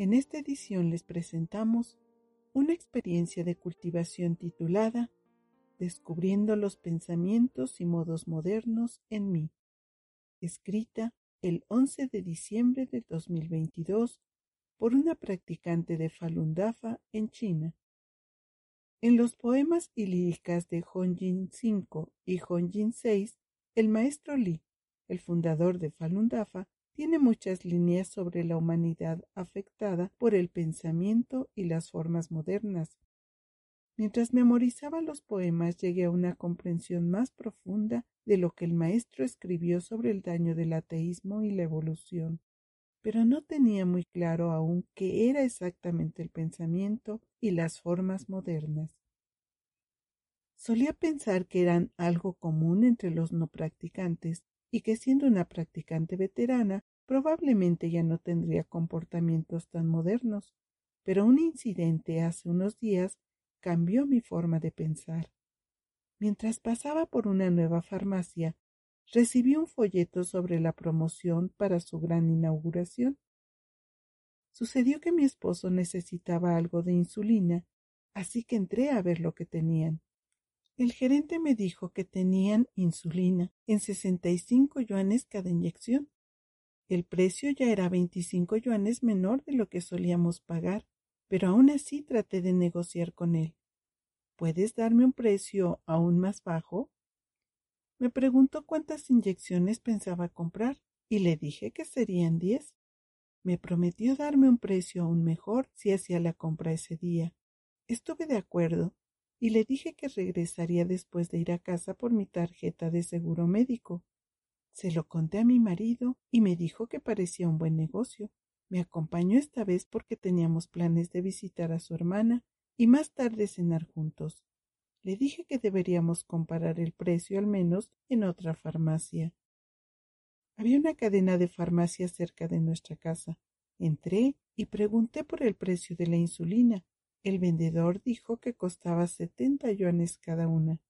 En esta edición les presentamos una experiencia de cultivación titulada Descubriendo los pensamientos y modos modernos en mí, escrita el 11 de diciembre de 2022 por una practicante de Falun Dafa en China. En los poemas y líricas de Hongjin V y Hongjin VI, el maestro Li, el fundador de Falun Dafa, tiene muchas líneas sobre la humanidad afectada por el pensamiento y las formas modernas. Mientras memorizaba los poemas llegué a una comprensión más profunda de lo que el maestro escribió sobre el daño del ateísmo y la evolución, pero no tenía muy claro aún qué era exactamente el pensamiento y las formas modernas. Solía pensar que eran algo común entre los no practicantes, y que siendo una practicante veterana probablemente ya no tendría comportamientos tan modernos, pero un incidente hace unos días cambió mi forma de pensar. Mientras pasaba por una nueva farmacia, recibí un folleto sobre la promoción para su gran inauguración. Sucedió que mi esposo necesitaba algo de insulina, así que entré a ver lo que tenían. El gerente me dijo que tenían insulina en sesenta y cinco yuanes cada inyección. El precio ya era veinticinco yuanes menor de lo que solíamos pagar, pero aún así traté de negociar con él. ¿Puedes darme un precio aún más bajo? Me preguntó cuántas inyecciones pensaba comprar y le dije que serían diez. Me prometió darme un precio aún mejor si hacía la compra ese día. Estuve de acuerdo y le dije que regresaría después de ir a casa por mi tarjeta de seguro médico. Se lo conté a mi marido y me dijo que parecía un buen negocio. Me acompañó esta vez porque teníamos planes de visitar a su hermana y más tarde cenar juntos. Le dije que deberíamos comparar el precio al menos en otra farmacia. Había una cadena de farmacias cerca de nuestra casa. Entré y pregunté por el precio de la insulina el vendedor dijo que costaba setenta yuanes cada una.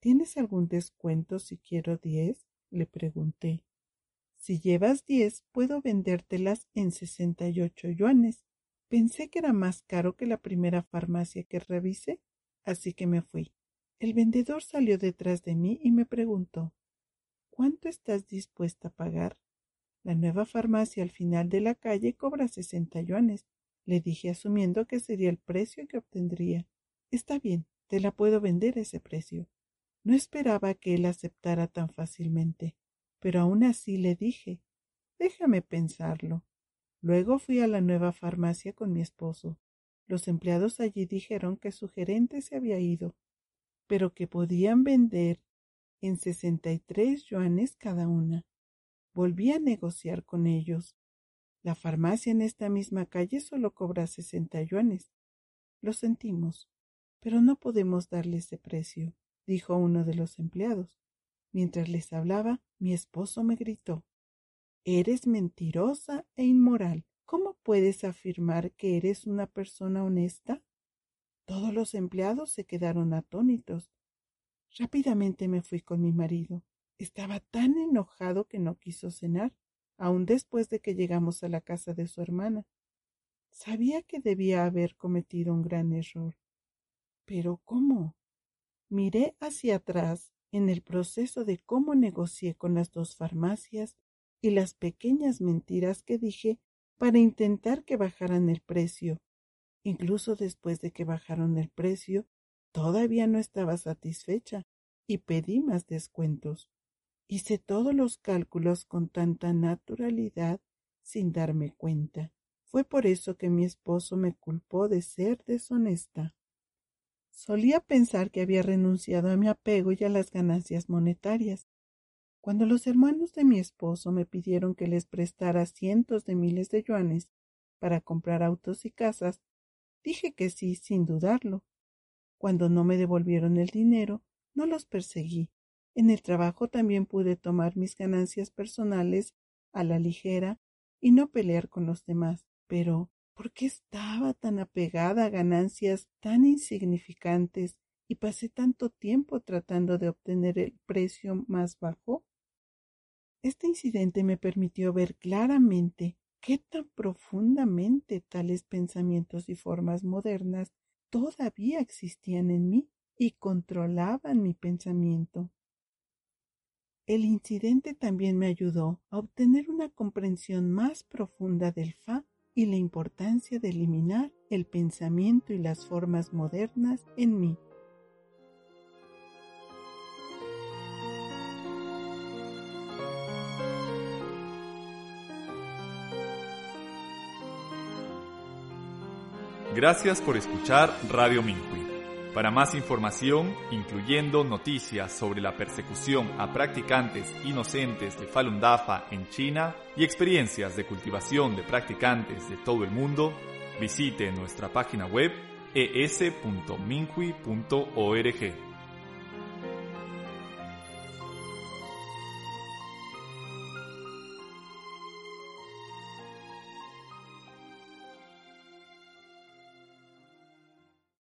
¿Tienes algún descuento si quiero diez? le pregunté. Si llevas diez, puedo vendértelas en sesenta y ocho yuanes. Pensé que era más caro que la primera farmacia que revisé, así que me fui. El vendedor salió detrás de mí y me preguntó ¿Cuánto estás dispuesta a pagar? La nueva farmacia al final de la calle cobra sesenta yuanes le dije asumiendo que sería el precio que obtendría. Está bien, te la puedo vender a ese precio. No esperaba que él aceptara tan fácilmente, pero aún así le dije déjame pensarlo. Luego fui a la nueva farmacia con mi esposo. Los empleados allí dijeron que su gerente se había ido, pero que podían vender en sesenta y tres yuanes cada una. Volví a negociar con ellos. La farmacia en esta misma calle solo cobra sesenta yuanes. Lo sentimos, pero no podemos darle ese precio, dijo uno de los empleados. Mientras les hablaba, mi esposo me gritó Eres mentirosa e inmoral. ¿Cómo puedes afirmar que eres una persona honesta? Todos los empleados se quedaron atónitos. Rápidamente me fui con mi marido. Estaba tan enojado que no quiso cenar aun después de que llegamos a la casa de su hermana. Sabía que debía haber cometido un gran error. Pero ¿cómo? Miré hacia atrás en el proceso de cómo negocié con las dos farmacias y las pequeñas mentiras que dije para intentar que bajaran el precio. Incluso después de que bajaron el precio, todavía no estaba satisfecha y pedí más descuentos. Hice todos los cálculos con tanta naturalidad sin darme cuenta. Fue por eso que mi esposo me culpó de ser deshonesta. Solía pensar que había renunciado a mi apego y a las ganancias monetarias. Cuando los hermanos de mi esposo me pidieron que les prestara cientos de miles de yuanes para comprar autos y casas, dije que sí sin dudarlo. Cuando no me devolvieron el dinero, no los perseguí. En el trabajo también pude tomar mis ganancias personales a la ligera y no pelear con los demás. Pero ¿Por qué estaba tan apegada a ganancias tan insignificantes y pasé tanto tiempo tratando de obtener el precio más bajo? Este incidente me permitió ver claramente qué tan profundamente tales pensamientos y formas modernas todavía existían en mí y controlaban mi pensamiento. El incidente también me ayudó a obtener una comprensión más profunda del Fa y la importancia de eliminar el pensamiento y las formas modernas en mí. Gracias por escuchar Radio Minhui. Para más información, incluyendo noticias sobre la persecución a practicantes inocentes de Falun Dafa en China y experiencias de cultivación de practicantes de todo el mundo, visite nuestra página web es.minhui.org.